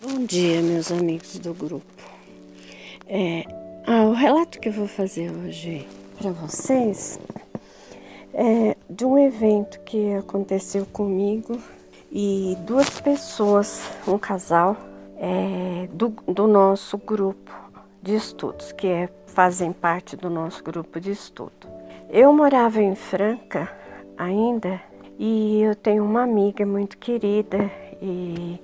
Bom dia, meus amigos do grupo. É, ah, o relato que eu vou fazer hoje para vocês é de um evento que aconteceu comigo e duas pessoas, um casal, é, do, do nosso grupo de estudos, que é, fazem parte do nosso grupo de estudo. Eu morava em Franca ainda e eu tenho uma amiga muito querida e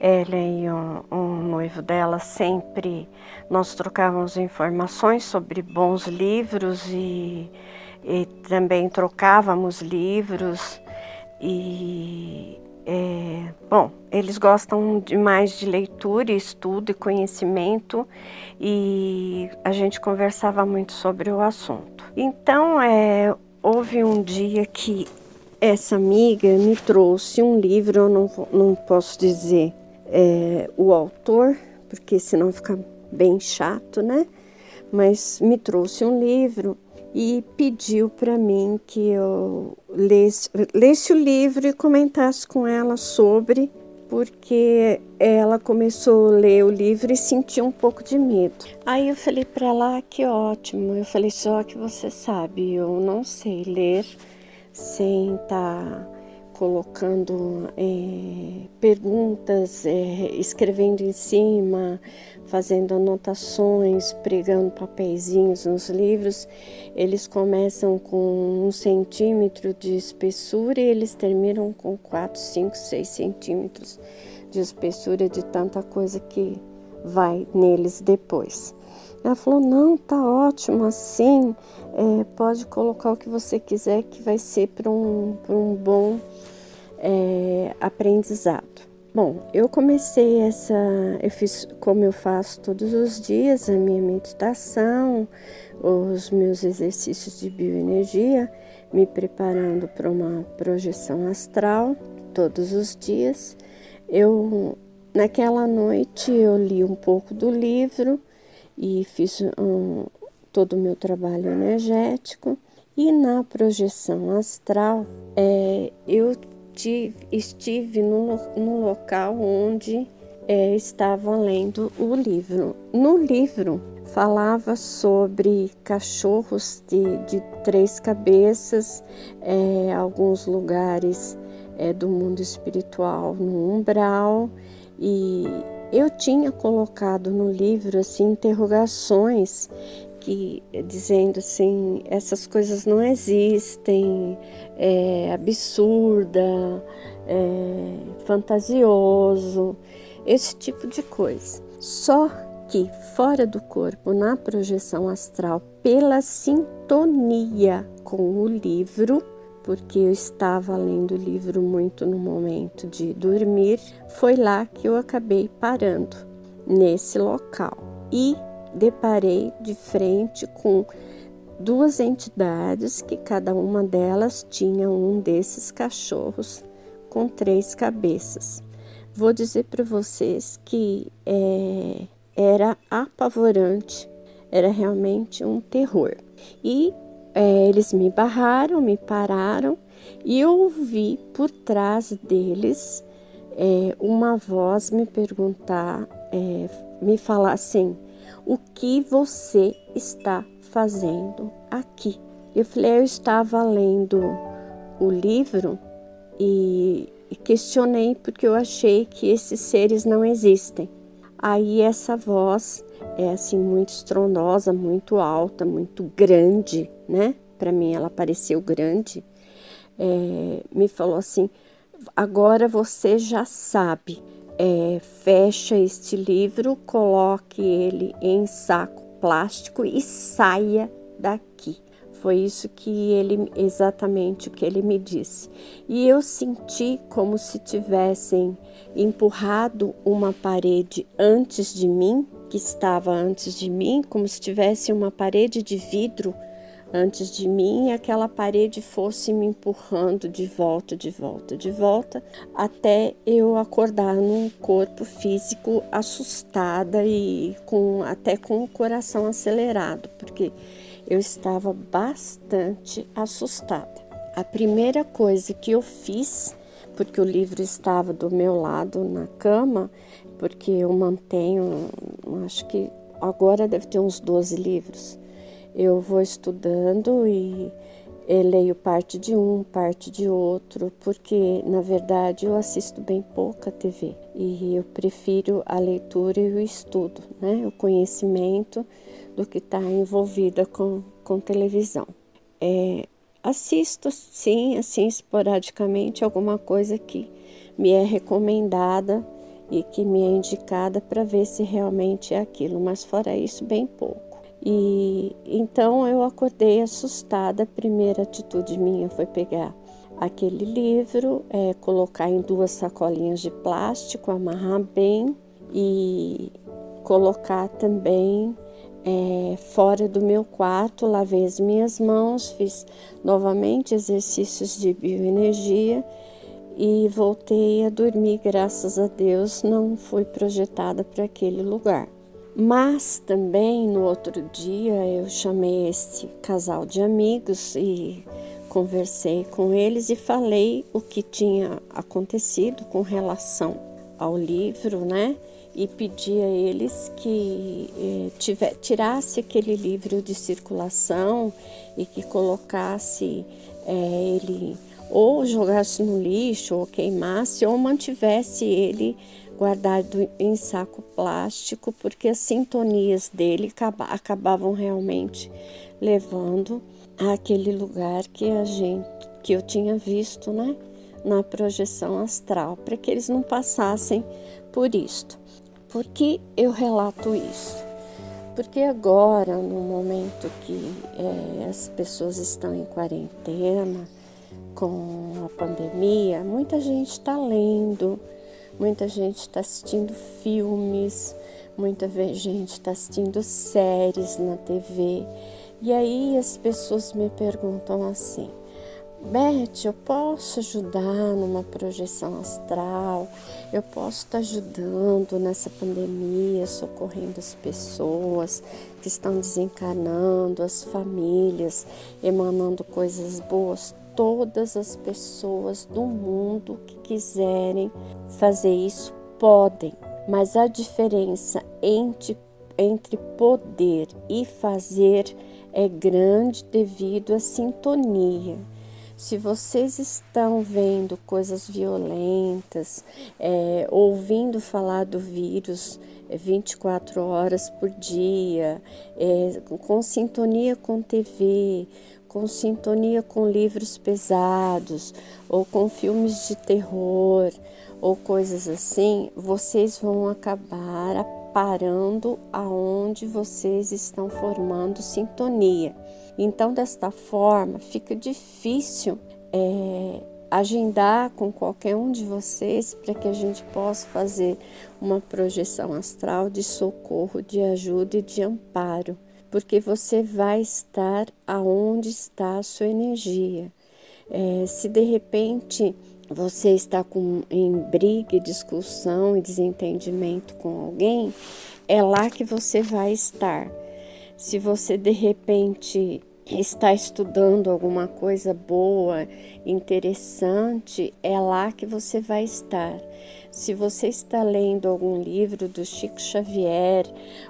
ela e um, um, noivo dela sempre nós trocávamos informações sobre bons livros e, e também trocávamos livros e é, bom eles gostam demais de leitura, estudo e conhecimento e a gente conversava muito sobre o assunto. Então é, houve um dia que essa amiga me trouxe um livro, eu não, não posso dizer é, o autor, porque senão fica bem chato, né? Mas me trouxe um livro e pediu para mim que eu lesse, lesse o livro e comentasse com ela sobre, porque ela começou a ler o livro e sentiu um pouco de medo. Aí eu falei para ela ah, que ótimo. Eu falei só que você sabe, eu não sei ler sem estar tá colocando é, perguntas, é, escrevendo em cima, fazendo anotações, pregando papeizinhos nos livros. Eles começam com um centímetro de espessura e eles terminam com 4, 5, 6 centímetros de espessura de tanta coisa que vai neles depois. Ela falou: não, tá ótimo assim, é, pode colocar o que você quiser, que vai ser para um, um bom é, aprendizado. Bom, eu comecei essa, eu fiz como eu faço todos os dias, a minha meditação, os meus exercícios de bioenergia, me preparando para uma projeção astral todos os dias. Eu naquela noite eu li um pouco do livro e fiz um, todo o meu trabalho energético. E na projeção astral, é, eu tive, estive no, no local onde é, estava lendo o livro. No livro falava sobre cachorros de, de três cabeças, é, alguns lugares é, do mundo espiritual no umbral e eu tinha colocado no livro assim interrogações que dizendo assim essas coisas não existem, é absurda, é fantasioso, esse tipo de coisa. Só que fora do corpo, na projeção astral, pela sintonia com o livro, porque eu estava lendo o livro muito no momento de dormir, foi lá que eu acabei parando nesse local e deparei de frente com duas entidades que cada uma delas tinha um desses cachorros com três cabeças. Vou dizer para vocês que é, era apavorante, era realmente um terror. E é, eles me barraram, me pararam e eu ouvi por trás deles é, uma voz me perguntar, é, me falar assim: o que você está fazendo aqui? Eu falei: eu estava lendo o livro e, questionei porque eu achei que esses seres não existem. Aí essa voz é assim muito estrondosa, muito alta, muito grande, né? Para mim ela pareceu grande. É, me falou assim: agora você já sabe. É, fecha este livro, coloque ele em saco plástico e saia daqui. Foi isso que ele, exatamente o que ele me disse. E eu senti como se tivessem empurrado uma parede antes de mim, que estava antes de mim, como se tivesse uma parede de vidro antes de mim e aquela parede fosse me empurrando de volta, de volta, de volta, até eu acordar num corpo físico assustada e com até com o coração acelerado, porque eu estava bastante assustada. A primeira coisa que eu fiz, porque o livro estava do meu lado na cama, porque eu mantenho, acho que agora deve ter uns 12 livros. Eu vou estudando e leio parte de um, parte de outro, porque na verdade eu assisto bem pouca TV e eu prefiro a leitura e o estudo, né? o conhecimento do que está envolvida com, com televisão. É, assisto sim, assim esporadicamente, alguma coisa que me é recomendada e que me é indicada para ver se realmente é aquilo, mas fora isso, bem pouco. E então eu acordei assustada. A primeira atitude minha foi pegar aquele livro, é, colocar em duas sacolinhas de plástico, amarrar bem e colocar também é, fora do meu quarto. Lavei as minhas mãos, fiz novamente exercícios de bioenergia e voltei a dormir. Graças a Deus, não fui projetada para aquele lugar. Mas também no outro dia eu chamei esse casal de amigos e conversei com eles e falei o que tinha acontecido com relação ao livro, né? E pedi a eles que eh, tiver, tirasse aquele livro de circulação e que colocasse eh, ele ou jogasse no lixo ou queimasse ou mantivesse ele guardado em saco plástico, porque as sintonias dele acabavam realmente levando àquele lugar que a gente que eu tinha visto, né, na projeção astral, para que eles não passassem por isto. Por que eu relato isso? Porque agora, no momento que é, as pessoas estão em quarentena com a pandemia, muita gente está lendo, Muita gente está assistindo filmes, muita gente está assistindo séries na TV. E aí as pessoas me perguntam assim: Beth, eu posso ajudar numa projeção astral? Eu posso estar ajudando nessa pandemia, socorrendo as pessoas que estão desencarnando, as famílias, emanando coisas boas? Todas as pessoas do mundo que quiserem fazer isso podem, mas a diferença entre, entre poder e fazer é grande devido à sintonia. Se vocês estão vendo coisas violentas, é, ouvindo falar do vírus 24 horas por dia, é, com sintonia com TV, com sintonia com livros pesados ou com filmes de terror ou coisas assim, vocês vão acabar parando aonde vocês estão formando sintonia. Então, desta forma, fica difícil é, agendar com qualquer um de vocês para que a gente possa fazer uma projeção astral de socorro, de ajuda e de amparo porque você vai estar aonde está a sua energia. É, se de repente você está com, em briga, discussão e desentendimento com alguém, é lá que você vai estar. Se você de repente está estudando alguma coisa boa, interessante, é lá que você vai estar. Se você está lendo algum livro do Chico Xavier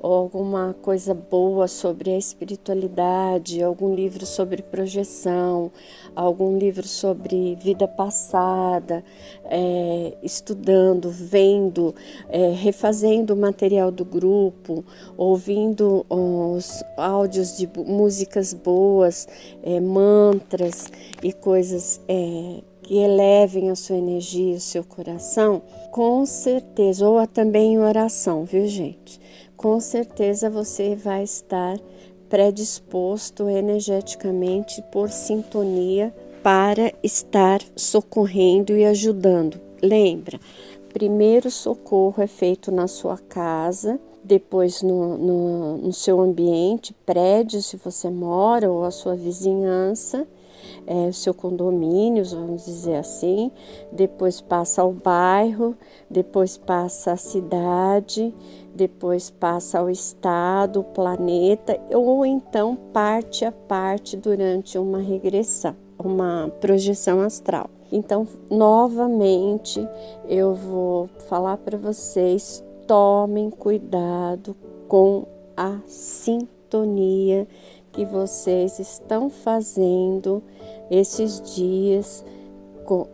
ou alguma coisa boa sobre a espiritualidade, algum livro sobre projeção, algum livro sobre vida passada, é, estudando, vendo, é, refazendo o material do grupo, ouvindo os áudios de músicas boas, é, mantras e coisas é, que elevem a sua energia, o seu coração, com certeza, ou também em oração, viu gente? Com certeza você vai estar predisposto energeticamente por sintonia para estar socorrendo e ajudando. Lembra, primeiro socorro é feito na sua casa, depois no, no, no seu ambiente, prédio, se você mora, ou a sua vizinhança é, o seu condomínio, vamos dizer assim, depois passa ao bairro, depois passa a cidade, depois passa ao estado, o planeta, ou então parte a parte durante uma regressão, uma projeção astral. Então, novamente, eu vou falar para vocês tomem cuidado com a sintonia que vocês estão fazendo esses dias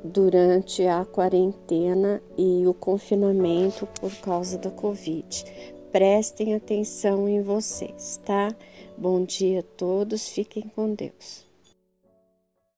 durante a quarentena e o confinamento por causa da Covid. Prestem atenção em vocês, tá? Bom dia a todos, fiquem com Deus.